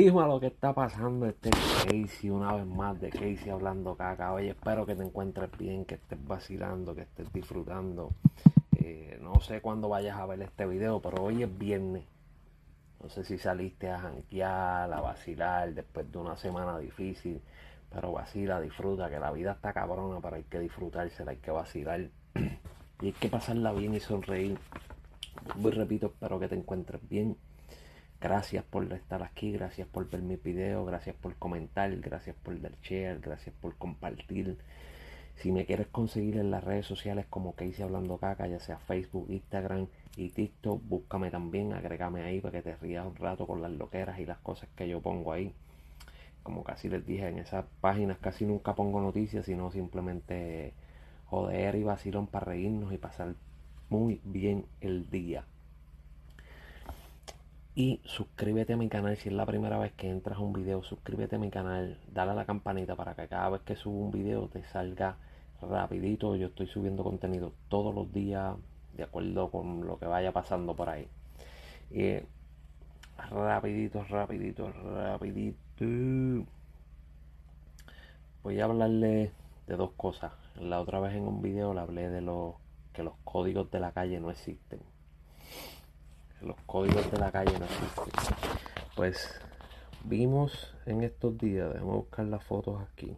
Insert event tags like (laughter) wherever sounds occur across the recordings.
Lo que está pasando este Casey una vez más de Casey hablando caca. Oye, espero que te encuentres bien, que estés vacilando, que estés disfrutando. Eh, no sé cuándo vayas a ver este video, pero hoy es viernes. No sé si saliste a janquear, a vacilar después de una semana difícil. Pero vacila, disfruta, que la vida está cabrona, pero hay que disfrutársela, hay que vacilar. (clears throat) y hay que pasarla bien y sonreír. Muy repito, espero que te encuentres bien Gracias por estar aquí, gracias por ver mi video, gracias por comentar, gracias por dar share, gracias por compartir. Si me quieres conseguir en las redes sociales como que hice hablando caca, ya sea Facebook, Instagram y TikTok, búscame también, agrégame ahí para que te rías un rato con las loqueras y las cosas que yo pongo ahí. Como casi les dije, en esas páginas casi nunca pongo noticias, sino simplemente joder y vacilón para reírnos y pasar muy bien el día. Y suscríbete a mi canal si es la primera vez que entras a un video. Suscríbete a mi canal, dale a la campanita para que cada vez que subo un video te salga rapidito. Yo estoy subiendo contenido todos los días de acuerdo con lo que vaya pasando por ahí. Y rapidito, rapidito, rapidito. Voy a hablarle de dos cosas. La otra vez en un video le hablé de los que los códigos de la calle no existen los códigos de la calle no existen. Pues vimos en estos días, déjame buscar las fotos aquí.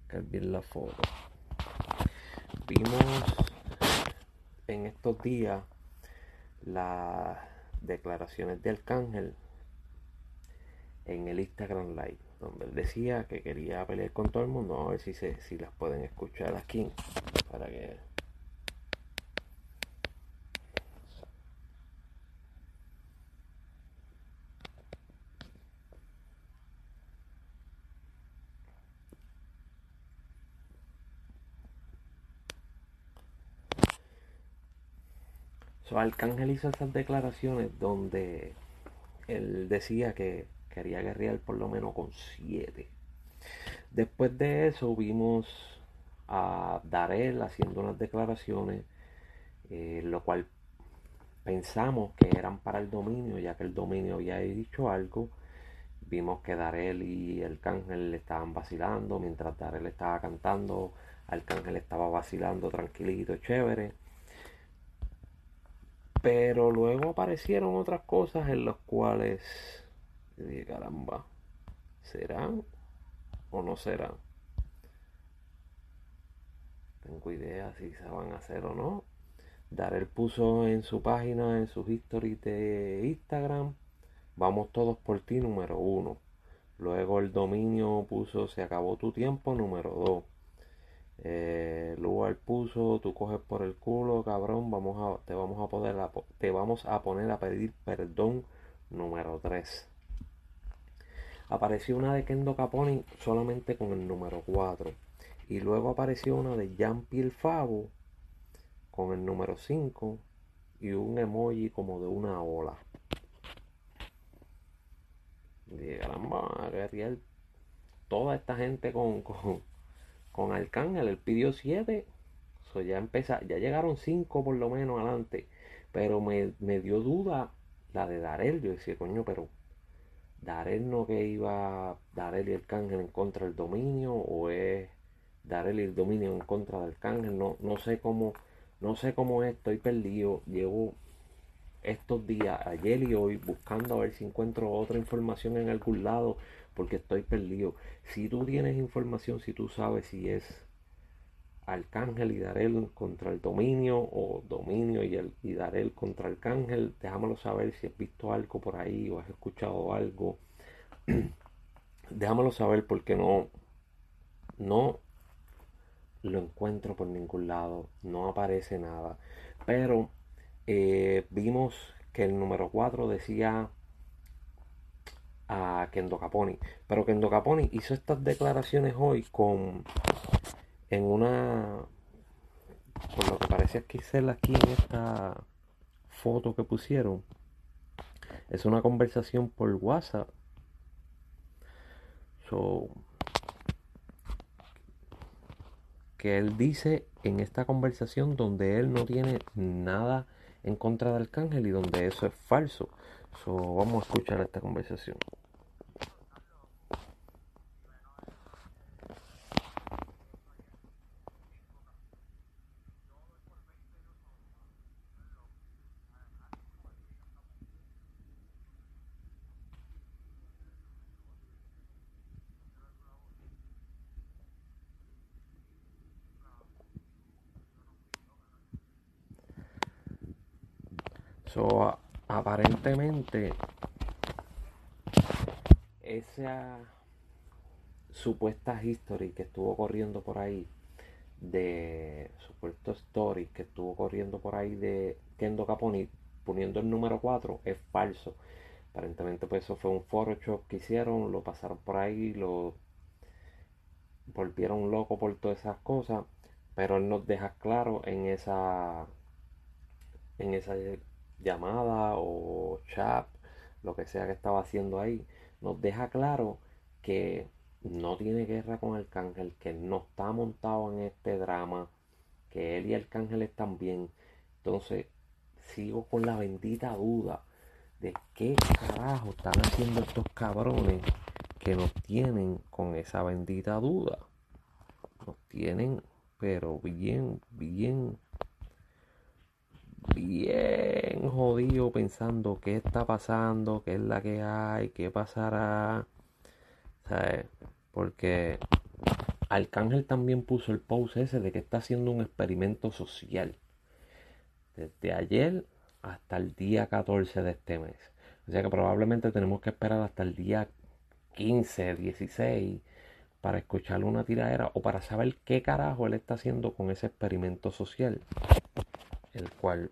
Buscar bien la foto. Vimos en estos días las declaraciones de Arcángel en el Instagram Live, donde él decía que quería pelear con todo el mundo. a ver si, se, si las pueden escuchar aquí para que So, Arcángel hizo esas declaraciones donde él decía que quería guerrear por lo menos con siete. Después de eso vimos a Darel haciendo unas declaraciones, eh, lo cual pensamos que eran para el dominio, ya que el dominio había dicho algo. Vimos que Darel y Arcángel estaban vacilando, mientras Darel estaba cantando, Arcángel estaba vacilando tranquilito, chévere. Pero luego aparecieron otras cosas en las cuales dije, caramba, ¿serán o no serán? Tengo idea si se van a hacer o no. Darel puso en su página, en sus historias de Instagram, vamos todos por ti número uno. Luego el dominio puso se acabó tu tiempo número dos. Eh, lugar puso, tú coges por el culo, cabrón, vamos a, te vamos a poder te vamos a poner a pedir perdón número 3. Apareció una de Kendo Caponi solamente con el número 4. Y luego apareció una de Jean Pierre Favo con el número 5 y un emoji como de una ola. Y caramba, toda esta gente con, con Arcángel, él pidió 7. ya empieza, ya llegaron 5 por lo menos adelante. Pero me, dio duda la de Darel. Yo decía, coño, pero Darel no que iba Darel y Arcángel en contra del dominio. O es Darel y el dominio en contra del Arcángel. No, no sé cómo, no sé cómo es, estoy perdido. Llevo estos días, ayer y hoy, buscando a ver si encuentro otra información en algún lado porque estoy perdido. Si tú tienes información, si tú sabes si es Arcángel y Darel contra el dominio o dominio y, el, y Darel contra Arcángel, déjamelo saber si has visto algo por ahí o has escuchado algo. (clears throat) déjamelo saber porque no, no lo encuentro por ningún lado, no aparece nada. Pero eh, vimos que el número 4 decía a Kendo Caponi. Pero Kendo Caponi hizo estas declaraciones hoy con en una con lo que parece aquí ser aquí en esta foto que pusieron. Es una conversación por WhatsApp. So, que él dice en esta conversación donde él no tiene nada en contra de Arcángel y donde eso es falso. So, vamos a escuchar esta conversación. So, aparentemente, esa supuesta history que estuvo corriendo por ahí, de supuesto story que estuvo corriendo por ahí de Kendo Caponi poniendo el número 4, es falso. Aparentemente, pues eso fue un Photoshop que hicieron, lo pasaron por ahí, lo volvieron loco por todas esas cosas, pero él nos deja claro en esa en esa llamada o chat, lo que sea que estaba haciendo ahí, nos deja claro que no tiene guerra con Arcángel, que no está montado en este drama, que él y Arcángel están bien. Entonces, sigo con la bendita duda de qué carajo están haciendo estos cabrones que nos tienen con esa bendita duda. Nos tienen, pero bien, bien bien jodido pensando qué está pasando, qué es la que hay, qué pasará. ¿Sabes? Porque Arcángel también puso el post ese de que está haciendo un experimento social. Desde ayer hasta el día 14 de este mes. O sea que probablemente tenemos que esperar hasta el día 15, 16 para escucharle una tiradera o para saber qué carajo él está haciendo con ese experimento social el cual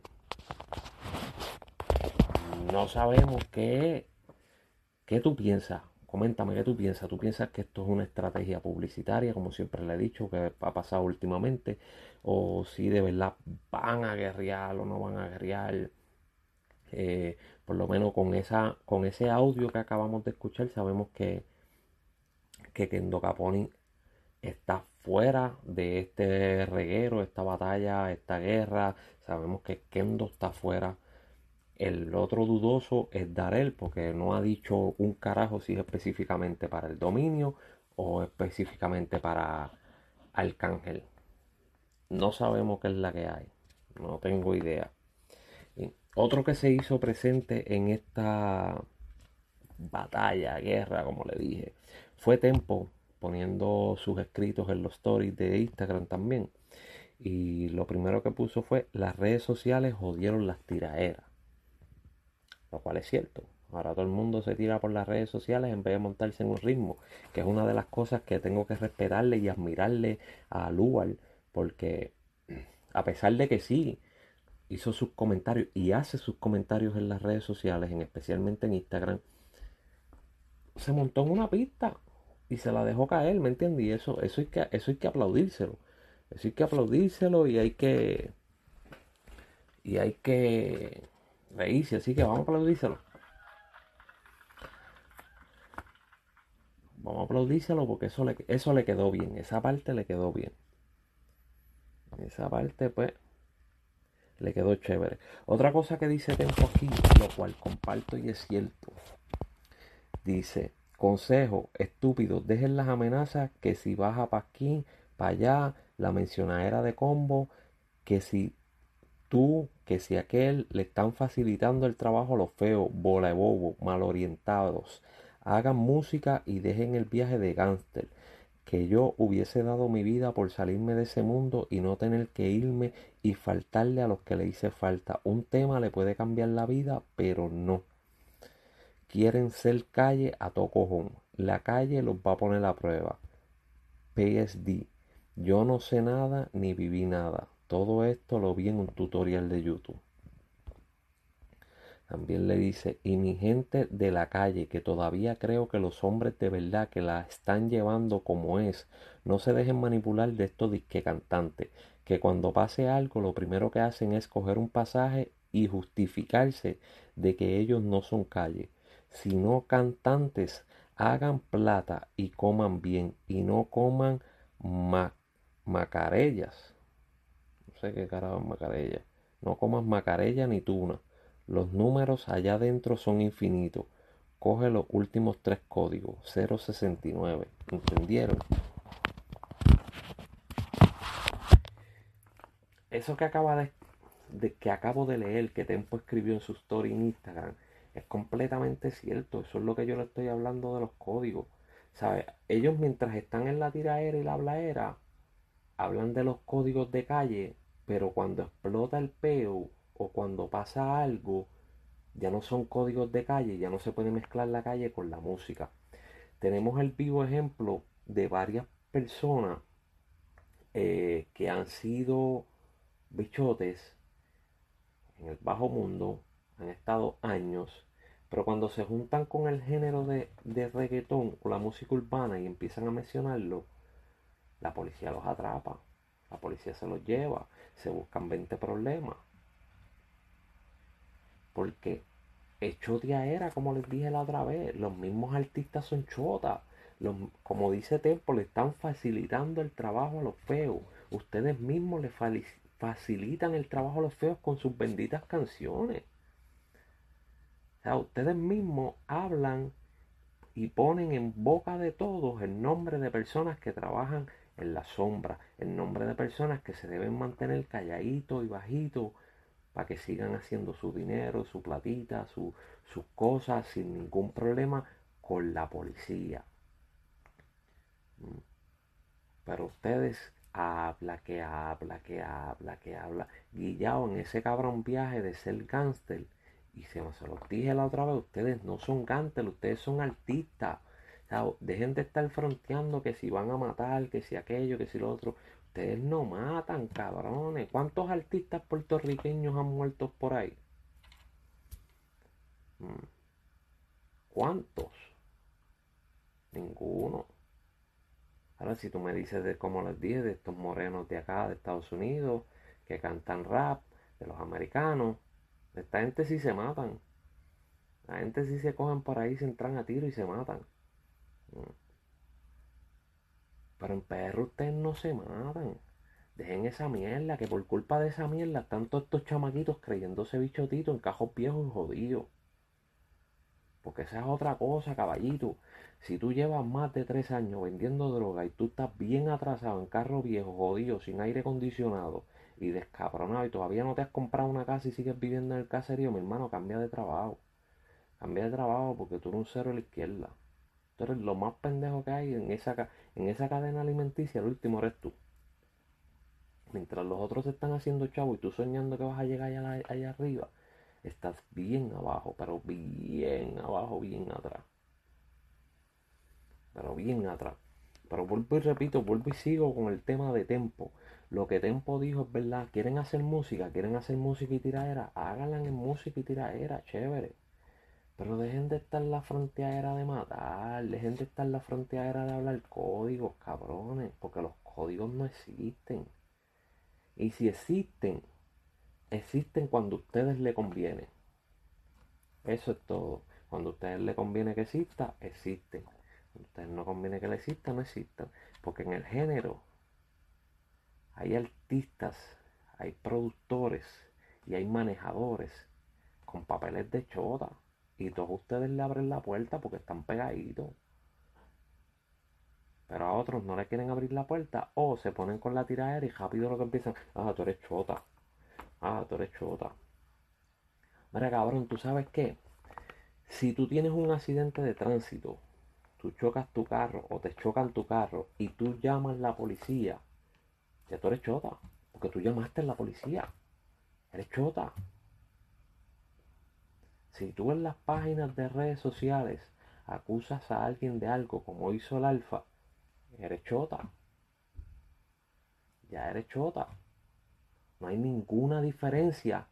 no sabemos qué, qué tú piensas. Coméntame qué tú piensas. ¿Tú piensas que esto es una estrategia publicitaria, como siempre le he dicho, que ha pasado últimamente? ¿O si de verdad van a guerrear o no van a guerrear? Eh, por lo menos con, esa, con ese audio que acabamos de escuchar, sabemos que, que Kendo Caponi está fuera de este reguero, esta batalla, esta guerra. Sabemos que Kendo está fuera. El otro dudoso es Darel, porque no ha dicho un carajo si es específicamente para el dominio o específicamente para Arcángel. No sabemos qué es la que hay. No tengo idea. otro que se hizo presente en esta batalla, guerra, como le dije, fue Tempo, poniendo sus escritos en los stories de Instagram también. Y lo primero que puso fue, las redes sociales jodieron las tiraeras. Lo cual es cierto. Ahora todo el mundo se tira por las redes sociales en vez de montarse en un ritmo, que es una de las cosas que tengo que respetarle y admirarle a Lual, porque (clears throat) a pesar de que sí hizo sus comentarios y hace sus comentarios en las redes sociales, en especialmente en Instagram, se montó en una pista y se la dejó caer, ¿me entiendes? Eso, eso, hay que, eso hay que aplaudírselo. Eso hay que aplaudírselo y hay que. Y hay que reírse, así que vamos a aplaudírselo. Vamos a aplaudírselo porque eso le, eso le quedó bien. Esa parte le quedó bien. Esa parte, pues, le quedó chévere. Otra cosa que dice Tempo aquí, lo cual comparto y es cierto. Dice, Consejo, estúpido, dejen las amenazas que si baja para aquí, para allá, la mencionadera de combo, que si tú, que si aquel, le están facilitando el trabajo a los feos, bola de bobo, mal orientados. Hagan música y dejen el viaje de gángster. Que yo hubiese dado mi vida por salirme de ese mundo y no tener que irme y faltarle a los que le hice falta. Un tema le puede cambiar la vida, pero no quieren ser calle a tocojón. La calle los va a poner a prueba. PSD. Yo no sé nada ni viví nada. Todo esto lo vi en un tutorial de YouTube. También le dice, y mi gente de la calle, que todavía creo que los hombres de verdad que la están llevando como es, no se dejen manipular de estos disque cantantes, que cuando pase algo lo primero que hacen es coger un pasaje y justificarse de que ellos no son calle sino cantantes, hagan plata y coman bien y no coman macarellas. No sé qué carajo es macarella. No comas macarella ni tuna. Los números allá adentro son infinitos. Coge los últimos tres códigos, 069. ¿Entendieron? Eso que de, que acabo de leer, que Tempo escribió en su story en Instagram, es completamente cierto. Eso es lo que yo le estoy hablando de los códigos. ¿Sabe? Ellos mientras están en la tiraera y la hablaera, hablan de los códigos de calle, pero cuando explota el peo o cuando pasa algo, ya no son códigos de calle, ya no se puede mezclar la calle con la música. Tenemos el vivo ejemplo de varias personas eh, que han sido bichotes en el bajo mundo, han estado años, pero cuando se juntan con el género de, de reggaetón o la música urbana y empiezan a mencionarlo, la policía los atrapa, la policía se los lleva, se buscan 20 problemas. Porque es era, como les dije la otra vez, los mismos artistas son chotas. como dice Tempo, le están facilitando el trabajo a los feos. Ustedes mismos le facilitan el trabajo a los feos con sus benditas canciones. Ustedes mismos hablan y ponen en boca de todos el nombre de personas que trabajan en la sombra, el nombre de personas que se deben mantener calladitos y bajitos para que sigan haciendo su dinero, su platita, sus cosas sin ningún problema con la policía. Mm. Pero ustedes habla, que habla, que habla, que habla. Guillado en ese cabrón viaje de ser gángster. Y se, se los dije la otra vez, ustedes no son gángster, ustedes son artistas. dejen de estar fronteando que si van a matar, que si aquello, que si lo otro. Ustedes no matan, cabrones. ¿Cuántos artistas puertorriqueños han muerto por ahí? Mm. ¿Cuántos? Ninguno. Ahora, si tú me dices de cómo les dije, de estos morenos de acá, de Estados Unidos, que cantan rap, de los americanos, esta gente sí se matan. La gente sí se cogen por ahí, se entran a tiro y se matan. Mm. Pero en PR ustedes no se matan. Dejen esa mierda, que por culpa de esa mierda están todos estos chamaquitos creyéndose bichotitos en cajos viejos y jodidos. Porque esa es otra cosa, caballito. Si tú llevas más de tres años vendiendo droga y tú estás bien atrasado en carro viejo, jodido, sin aire acondicionado y descabronado y todavía no te has comprado una casa y sigues viviendo en el caserío, mi hermano, cambia de trabajo. Cambia de trabajo porque tú eres un cero a la izquierda. Tú eres lo más pendejo que hay en esa, en esa cadena alimenticia, el último eres tú. Mientras los otros están haciendo chavo y tú soñando que vas a llegar allá, allá arriba, estás bien abajo, pero bien abajo, bien atrás. Pero bien atrás. Pero vuelvo y repito, vuelvo y sigo con el tema de Tempo. Lo que Tempo dijo es verdad. Quieren hacer música, quieren hacer música y tiraera. Háganla en música y tiraera, chévere. Pero dejen de estar la frontera de matar, dejen de estar la frontera de hablar códigos, cabrones, porque los códigos no existen. Y si existen, existen cuando a ustedes le conviene. Eso es todo. Cuando a ustedes le conviene que exista, existen. Cuando a ustedes no conviene que le exista, no existan. Porque en el género hay artistas, hay productores y hay manejadores con papeles de chota y todos ustedes le abren la puerta porque están pegaditos. Pero a otros no le quieren abrir la puerta o se ponen con la tiradera y rápido lo que empiezan, ah, tú eres chota. Ah, tú eres chota. Mira, cabrón, ¿tú sabes qué? Si tú tienes un accidente de tránsito, tú chocas tu carro o te chocan tu carro y tú llamas a la policía, ya tú eres chota. Porque tú llamaste a la policía. Eres chota. Si tú en las páginas de redes sociales acusas a alguien de algo como hizo el alfa, eres chota. Ya eres chota. No hay ninguna diferencia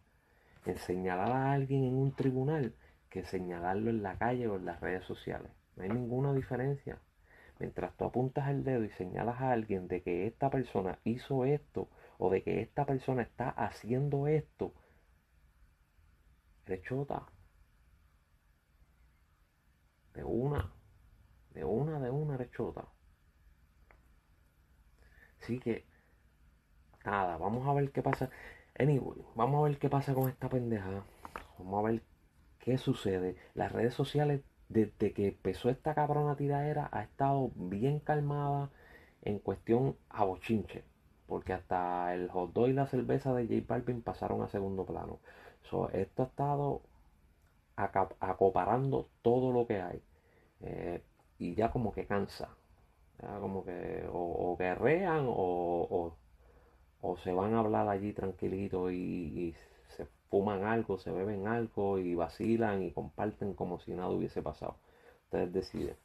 en señalar a alguien en un tribunal que señalarlo en la calle o en las redes sociales. No hay ninguna diferencia. Mientras tú apuntas el dedo y señalas a alguien de que esta persona hizo esto o de que esta persona está haciendo esto, eres chota. De una. De una, de una rechota. Así que, nada, vamos a ver qué pasa. Anyway, vamos a ver qué pasa con esta pendeja. Vamos a ver qué sucede. Las redes sociales, desde que empezó esta cabrona tiradera, ha estado bien calmada en cuestión a bochinche. Porque hasta el hot dog y la cerveza de J Balvin pasaron a segundo plano. esto ha estado acoparando todo lo que hay. Eh, y ya como que cansa. Ya como que o, guerrean o, o, se van a hablar allí tranquilito y, fuman algo, se beben algo y vacilan y comparten como si nada hubiese pasado. Ustedes deciden.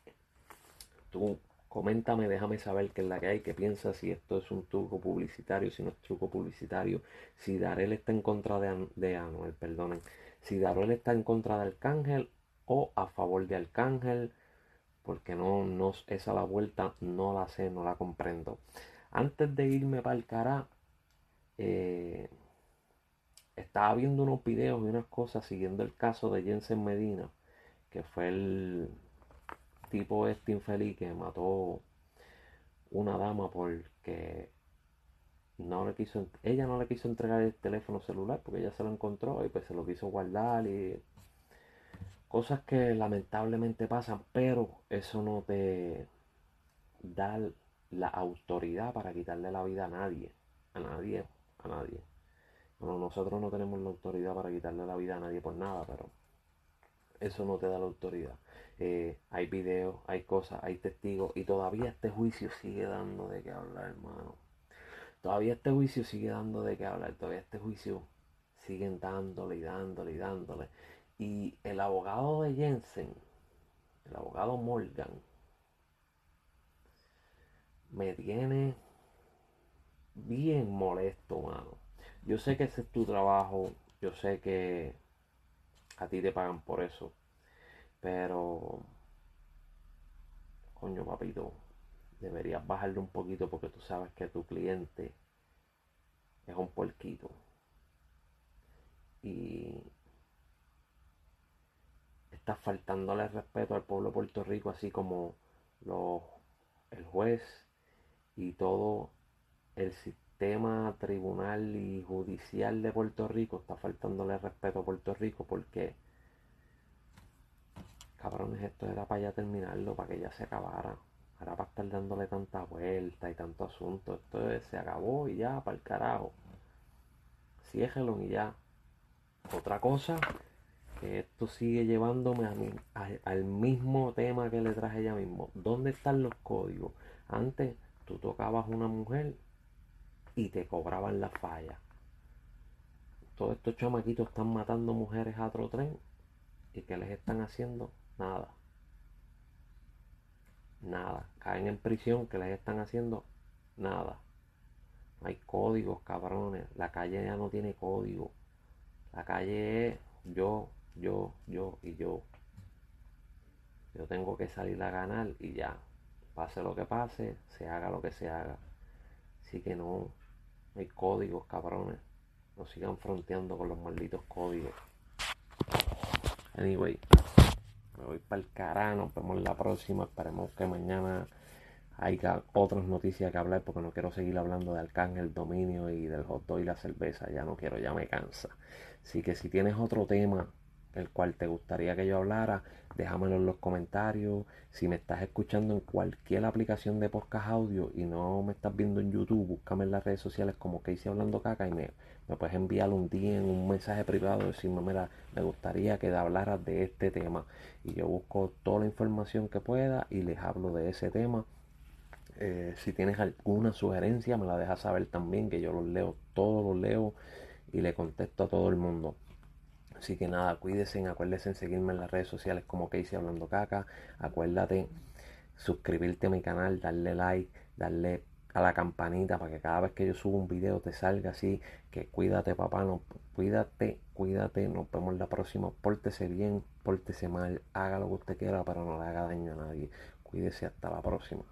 Tú coméntame, déjame saber qué es la que hay, qué piensas, si esto es un truco publicitario, si no es truco publicitario, si Darel está en contra de, de Anuel, perdonen, si Darel está en contra de Arcángel o a favor de Arcángel porque no, no, esa la vuelta no la sé, no la comprendo. Antes de irme para el cara, eh, estaba viendo unos videos y unas cosas siguiendo el caso de Jensen Medina, que fue el tipo este infeliz que mató una dama porque no le quiso, ella no le quiso entregar el teléfono celular porque ella se lo encontró y pues se lo quiso guardar y Cosas que lamentablemente pasan, pero eso no te da la autoridad para quitarle la vida a nadie. A nadie, a nadie. Bueno, nosotros no tenemos la autoridad para quitarle la vida a nadie por nada, pero eso no te da la autoridad. Eh, hay videos, hay cosas, hay testigos y todavía este juicio sigue dando de qué hablar, hermano. Todavía este juicio sigue dando de qué hablar, todavía este juicio siguen dándole y dándole y dándole. Y el abogado de Jensen, el abogado Morgan, me tiene bien molesto, mano. Yo sé que ese es tu trabajo, yo sé que a ti te pagan por eso, pero, coño, papito, deberías bajarle un poquito porque tú sabes que tu cliente es un puerquito. Y está faltándole respeto al pueblo de Puerto Rico, así como el juez y todo el sistema tribunal y judicial de Puerto Rico está faltándole respeto a Puerto Rico porque cabrones esto era para ya terminarlo, para que ya se acabara. Ahora para estar dándole tanta vuelta y tanto asunto. Esto se acabó y ya, para el carajo. Ciégelon y ya. Otra cosa esto sigue llevándome a al mismo tema que le traje ya mismo. ¿Dónde están los códigos? Antes tú tocabas una mujer y te cobraban la falla. Todos estos chamaquitos están matando mujeres a otro tren y que les están haciendo nada. Nada. Caen en prisión, que les están haciendo nada. No hay códigos, cabrones. La calle ya no tiene código. La calle es yo yo, yo y yo. Yo tengo que salir a ganar y ya. Pase lo que pase, se haga lo que se haga. Así que no, hay códigos, cabrones. No sigan fronteando con los malditos códigos. Anyway, me voy para el carajo. Nos vemos la próxima. Esperemos que mañana haya otras noticias que hablar porque no quiero seguir hablando de Arcángel, dominio y del hot dog y la cerveza. Ya no quiero, ya me cansa. Así que si tienes otro tema el cual te gustaría que yo hablara, déjamelo en los comentarios. Si me estás escuchando en cualquier aplicación de podcast audio y no me estás viendo en YouTube, búscame en las redes sociales como que hice hablando caca y me, me puedes enviar un día en un mensaje privado decirme, mira, me gustaría que hablaras de este tema. Y yo busco toda la información que pueda y les hablo de ese tema. Eh, si tienes alguna sugerencia, me la dejas saber también, que yo los leo, todos los leo y le contesto a todo el mundo. Así que nada, cuídense, acuérdense en seguirme en las redes sociales como Casey Hablando Caca. Acuérdate suscribirte a mi canal, darle like, darle a la campanita para que cada vez que yo subo un video te salga así. Que cuídate, papá, no, cuídate, cuídate. Nos vemos la próxima. Pórtese bien, pórtese mal, haga lo que usted quiera, pero no le haga daño a nadie. Cuídese hasta la próxima.